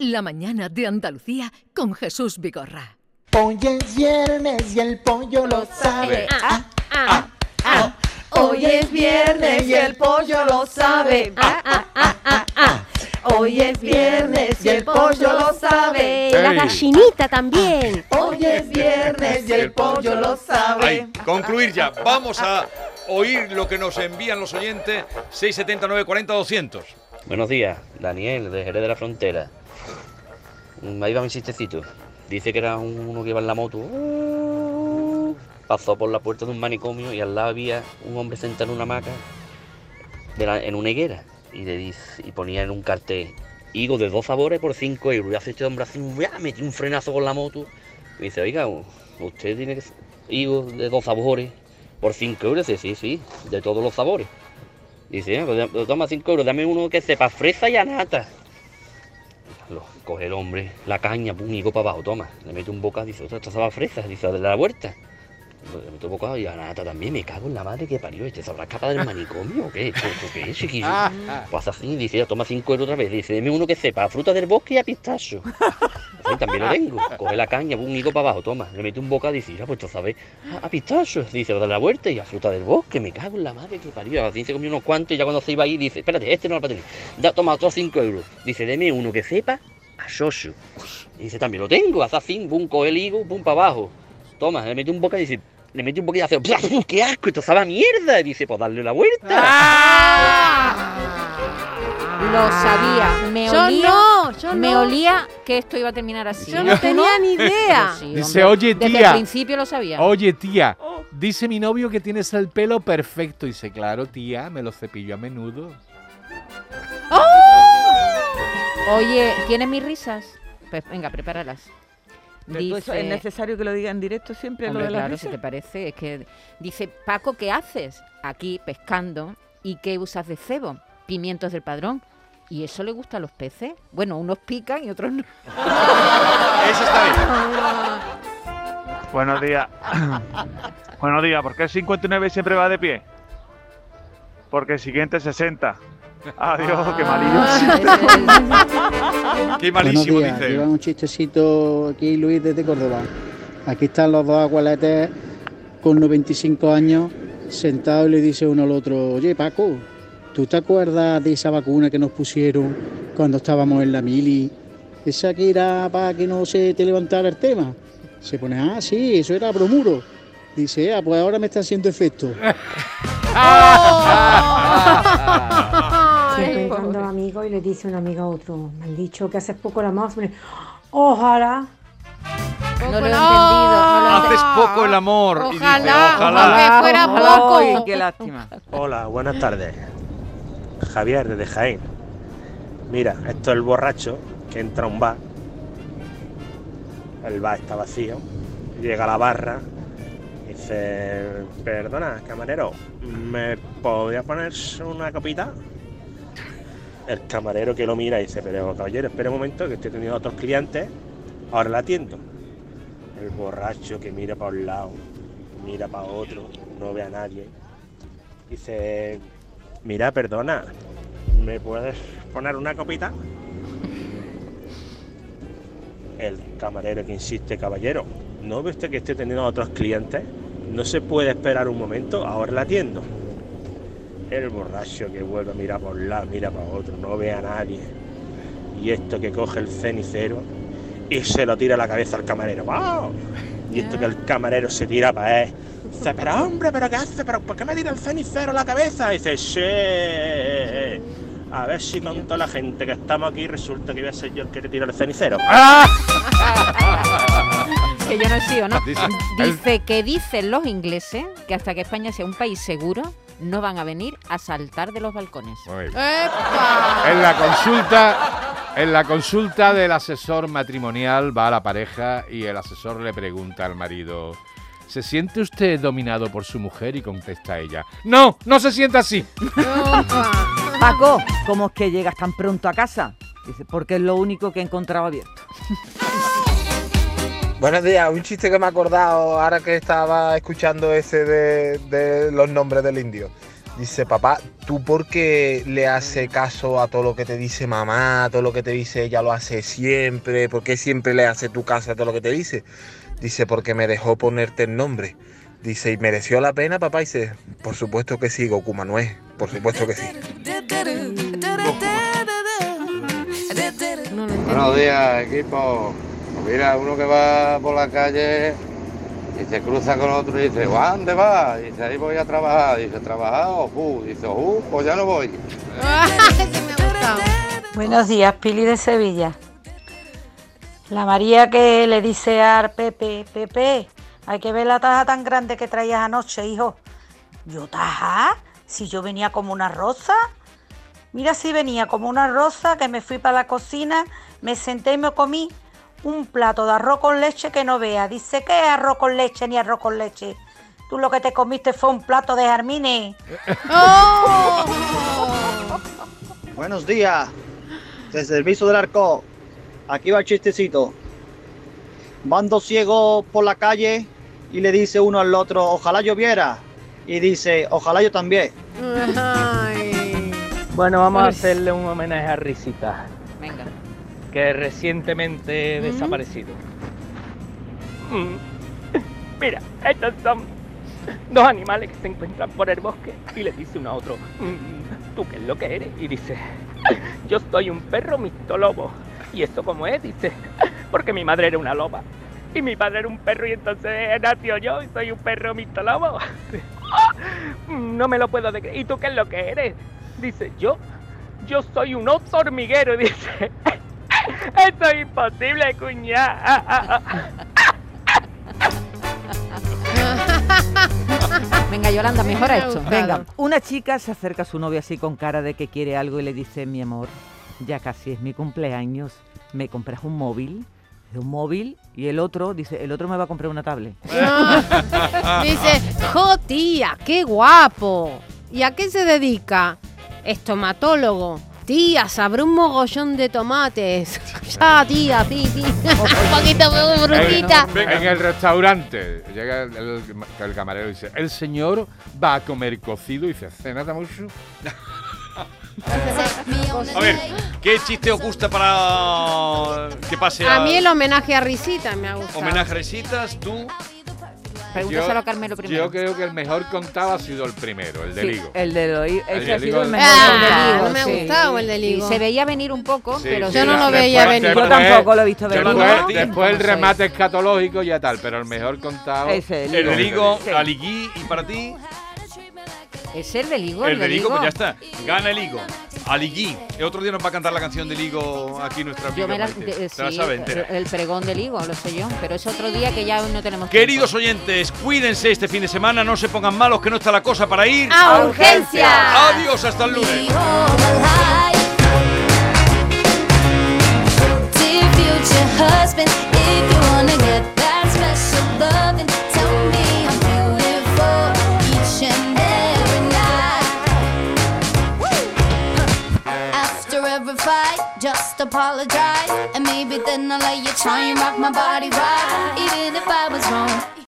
La mañana de Andalucía con Jesús Vigorra. Hoy es viernes y el pollo lo sabe. Ah, ah, ah. Hoy es viernes y el pollo lo sabe. Ah, ah, ah, ah, ah. Hoy es viernes y el pollo lo sabe. La gallinita también. Hoy es viernes y el pollo lo sabe. Ay, concluir ya. Vamos a oír lo que nos envían los oyentes. 679 40 200. Buenos días, Daniel, de Jerez de la Frontera. Mm, Ahí va mi chistecito. Dice que era uno que iba en la moto. Uh, Pasó por la puerta de un manicomio y al lado había un hombre sentado en una hamaca en una higuera. Y, le dice, y ponía en un cartel, higo de dos sabores por cinco euros. Y hace este hombre así, ¡buah! metió un frenazo con la moto. Y dice, oiga, usted tiene que higo de dos sabores por cinco euros. Dice, sí, sí, de todos los sabores. Dice, "Ah, pues, toma 5 euros, dame uno que sepa fresa y anata. Lo, coge el hombre, la caña, pum, y go para abajo, toma. Le mete un bocado, dice, otra, esto sabe a fresa, dice, de la huerta. Le mete un bocado y anata también, me cago en la madre que parió, este se habrá escapado del manicomio o qué, ¿Esto, esto qué es, chiquillo? Pues así, dice, toma 5 euros otra vez, dice, deme uno que sepa a fruta del bosque y a pistacho. Así también lo tengo, coge la caña, pum, y go para abajo, toma. Le mete un bocado y dice, mira, pues esto sabe a, a pistacho, dice, de la huerta y a fruta del bosque, me cago en la madre que parió. Así se comió unos cuantos y ya cuando se iba ahí dice, espérate, este no lo va a tener. Da, toma otros 5 euros. Dice, deme uno que sepa a shoshu. Y dice, también lo tengo, haz así, pum, coge el higo, pum, para abajo. Toma, le mete un bocado y dice, le mete un poquito y hace, ¡puf! ¡qué asco! Esto sabe a mierda. Y dice, pues darle la vuelta. Lo sabía. Me Yo olía, no, yo me no. olía que esto iba a terminar así. Yo no tenía ni idea. Sí, Dice, oye, Desde tía. el principio lo sabía. Oye, tía, dice mi novio que tienes el pelo perfecto. Dice, claro, tía, me lo cepillo a menudo. Oye, ¿tienes mis risas? Pues venga, prepáralas. Pero tú eso ¿Es necesario que lo diga en directo siempre Hombre, lo de la claro, risa? si te parece, es que dice, Paco, ¿qué haces? Aquí pescando. ¿Y qué usas de cebo? Pimientos del padrón. ¿Y eso le gusta a los peces? Bueno, unos pican y otros no. Eso está bien. Buenos días. Buenos días. ¿Por qué el 59 siempre va de pie? Porque el siguiente es 60. Adiós, qué malillo. Qué malísimo, Buenos días, dice. lleva un chistecito aquí Luis desde Córdoba. Aquí están los dos abueletes con 95 años sentados y le dice uno al otro, oye Paco, ¿tú te acuerdas de esa vacuna que nos pusieron cuando estábamos en la mili? Esa que era para que no se te levantara el tema. Se pone, ah, sí, eso era bromuro. Dice, ah, pues ahora me está haciendo efecto. Siempre amigos y le dice un amigo a otro, me han dicho que haces poco la amor. Ojalá. No lo he entendido. No lo Haces poco el amor. y dice, Ojalá, ojalá. ojalá fuera Ojalá. poco. Ay, qué lástima. Hola, buenas tardes. Javier desde Jaén. Mira, esto es el borracho que entra a un bar. El bar está vacío. Llega a la barra. Dice, perdona, camarero, ¿me podría poner una copita? El camarero que lo mira dice, pero caballero, espera un momento que estoy teniendo otros clientes. Ahora la atiendo. El borracho que mira para un lado, mira para otro, no ve a nadie. Dice, mira, perdona, ¿me puedes poner una copita? El camarero que insiste, caballero, ¿no ve usted que estoy teniendo otros clientes? ¿No se puede esperar un momento? Ahora la atiendo. El borracho que vuelve a mirar por un lado, mira para otro, no ve a nadie. Y esto que coge el cenicero y se lo tira a la cabeza al camarero. ¡Wow! Y esto que el camarero se tira para él. Dice, pero hombre, ¿pero qué hace? ¿Pero por qué me tira el cenicero a la cabeza? Y dice, sí. A ver si con toda la gente que estamos aquí resulta que voy a ser yo el que te tira el cenicero. Que yo no he sido, ¿no? Dice- Dice que dicen los ingleses que hasta que España sea un país seguro, no van a venir a saltar de los balcones. ¡Epa! En la consulta, en la consulta del asesor matrimonial va a la pareja y el asesor le pregunta al marido, ¿se siente usted dominado por su mujer? Y contesta ella, no, no se siente así. Paco, ¿cómo es que llegas tan pronto a casa? Dice, porque es lo único que he encontrado abierto. Buenos días, un chiste que me he acordado ahora que estaba escuchando ese de, de los nombres del indio. Dice, papá, ¿tú por qué le haces caso a todo lo que te dice mamá, a todo lo que te dice ella lo hace siempre? ¿Por qué siempre le hace tu casa a todo lo que te dice? Dice, porque me dejó ponerte el nombre. Dice, ¿y mereció la pena, papá? Dice, por supuesto que sí, Goku Manuel, por supuesto que sí. Buenos días, equipo. Mira, uno que va por la calle y se cruza con otro y dice, "¿A ¿dónde vas? Dice, ahí voy a trabajar. Dice, ¿trabajar? Ojú. Dice, ojú, pues ya no voy. Buenos días, Pili de Sevilla. La María que le dice a Pepe, Pepe, hay que ver la taja tan grande que traías anoche, hijo. ¿Yo taja? Si yo venía como una rosa. Mira si venía como una rosa que me fui para la cocina, me senté y me comí un plato de arroz con leche que no vea. Dice que es arroz con leche ni arroz con leche. Tú lo que te comiste fue un plato de jarmines. Buenos días, desde el viso del arco. Aquí va el chistecito. Van dos ciegos por la calle y le dice uno al otro, ojalá lloviera. Y dice, ojalá yo también. Bueno, vamos a hacerle un homenaje a Risita. Que recientemente desaparecido. Mm. Mira, estos son dos animales que se encuentran por el bosque y le dice uno a otro, "Mm, ¿tú qué es lo que eres? Y dice, yo soy un perro mixtolobo. ¿Y esto cómo es? Dice, porque mi madre era una loba. Y mi padre era un perro y entonces nació yo y soy un perro mixtolobo. No me lo puedo creer. ¿Y tú qué es lo que eres? Dice, yo, yo soy un oso hormiguero. Dice, esto es imposible, cuñá. Venga, Yolanda, mejora esto. Venga, una chica se acerca a su novia así con cara de que quiere algo y le dice, mi amor, ya casi es mi cumpleaños, ¿me compras un móvil? Un móvil y el otro, dice, el otro me va a comprar una tablet. Dice, jo tía, qué guapo. ¿Y a qué se dedica? Estomatólogo. Tía, sabré un mogollón de tomates. ya, tía, sí, sí. un poquito de frutita. En, en el restaurante llega el, el- el camarero y dice, el señor va a comer cocido y dice, ¿cena mucho? A ver, ¿qué chiste os gusta para que pase a, A mí el homenaje a Risita me ha gustado. homenaje a risitas? Tú, Pregúntaselo a Carmelo primero. Yo creo que el mejor contado ha sido el primero, el de Sí, Ligo. el de ese El sido el Ligo. mejor. Ah, contado, no me ha sí. gustado el de Ligo. Y se veía venir un poco, Sí, pero sí, Yo no lo veía después- venir. Yo tampoco lo he visto venir. Después, ¿no? después el ¿Cómo remate escatológico ya tal, pero el mejor contado. Ese, el el de Ligo, Sí. Aligui y para ti, es el de Ligo. el de Ligo, pues ya está. Gana el Ligo. Aligui. El otro día nos va a cantar la canción de Ligo aquí nuestra Yo amiga me la, Maite. de- Se la sí, sabe entera. el, el pregón de Ligo, lo sé yo, pero es otro día que ya no tenemos Queridos oyentes, cuídense este fin de semana, no se pongan malos, que no está la cosa para ir. ¡A urgencia! Adiós, hasta el lunes. Apologize, and maybe then I'll let you try and rock my body right, even if I was wrong.